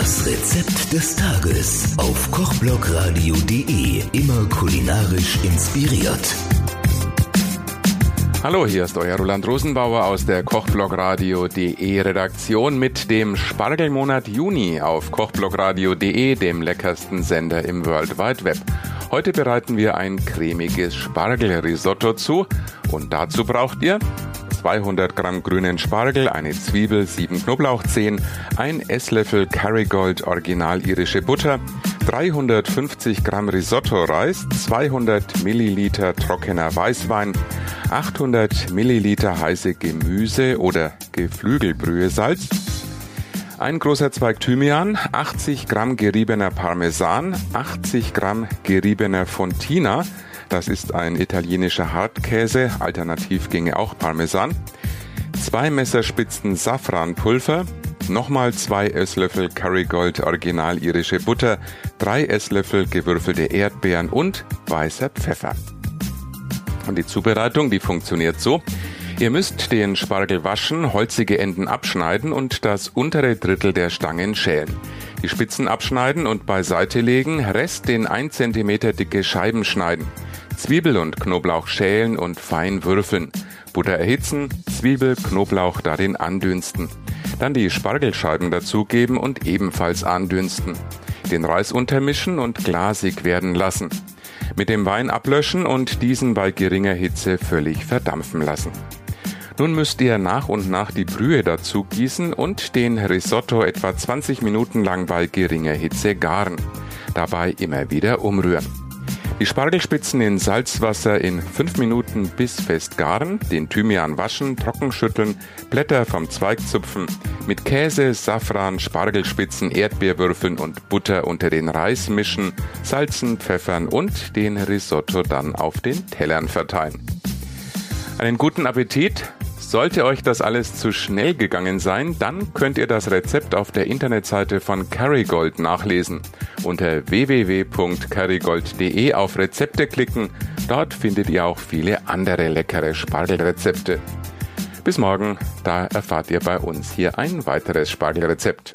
Das Rezept des Tages auf kochblogradio.de. Immer kulinarisch inspiriert. Hallo, hier ist euer Roland Rosenbauer aus der Kochblogradio.de Redaktion mit dem Spargelmonat Juni auf kochblogradio.de, dem leckersten Sender im World Wide Web. Heute bereiten wir ein cremiges Spargelrisotto zu und dazu braucht ihr 200 Gramm grünen Spargel, eine Zwiebel, sieben Knoblauchzehen, ein Esslöffel Kerrygold Original irische Butter, 350 Gramm Risotto-Reis, 200 Milliliter trockener Weißwein, 800 Milliliter heiße Gemüse oder Geflügelbrühe-Salz, ein großer Zweig Thymian, 80 Gramm geriebener Parmesan, 80 Gramm geriebener Fontina, das ist ein italienischer Hartkäse, alternativ ginge auch Parmesan. Zwei Messerspitzen Safranpulver, nochmal zwei Esslöffel Kerrygold Original irische Butter, drei Esslöffel gewürfelte Erdbeeren und weißer Pfeffer. Und die Zubereitung, die funktioniert so. Ihr müsst den Spargel waschen, holzige Enden abschneiden und das untere Drittel der Stangen schälen. Die Spitzen abschneiden und beiseite legen, Rest in 1 cm dicke Scheiben schneiden. Zwiebel und Knoblauch schälen und fein würfeln. Butter erhitzen, Zwiebel, Knoblauch darin andünsten. Dann die Spargelscheiben dazugeben und ebenfalls andünsten. Den Reis untermischen und glasig werden lassen. Mit dem Wein ablöschen und diesen bei geringer Hitze völlig verdampfen lassen. Nun müsst ihr nach und nach die Brühe dazu gießen und den Risotto etwa 20 Minuten lang bei geringer Hitze garen. Dabei immer wieder umrühren. Die Spargelspitzen in Salzwasser in 5 Minuten bis fest garen, den Thymian waschen, trocken schütteln, Blätter vom Zweig zupfen, mit Käse, Safran, Spargelspitzen, Erdbeerwürfeln und Butter unter den Reis mischen, salzen, pfeffern und den Risotto dann auf den Tellern verteilen. Einen guten Appetit! Sollte euch das alles zu schnell gegangen sein, dann könnt ihr das Rezept auf der Internetseite von Kerrygold nachlesen. Unter www.kerrygold.de auf Rezepte klicken. Dort findet ihr auch viele andere leckere Spargelrezepte. Bis morgen, da erfahrt ihr bei uns hier ein weiteres Spargelrezept.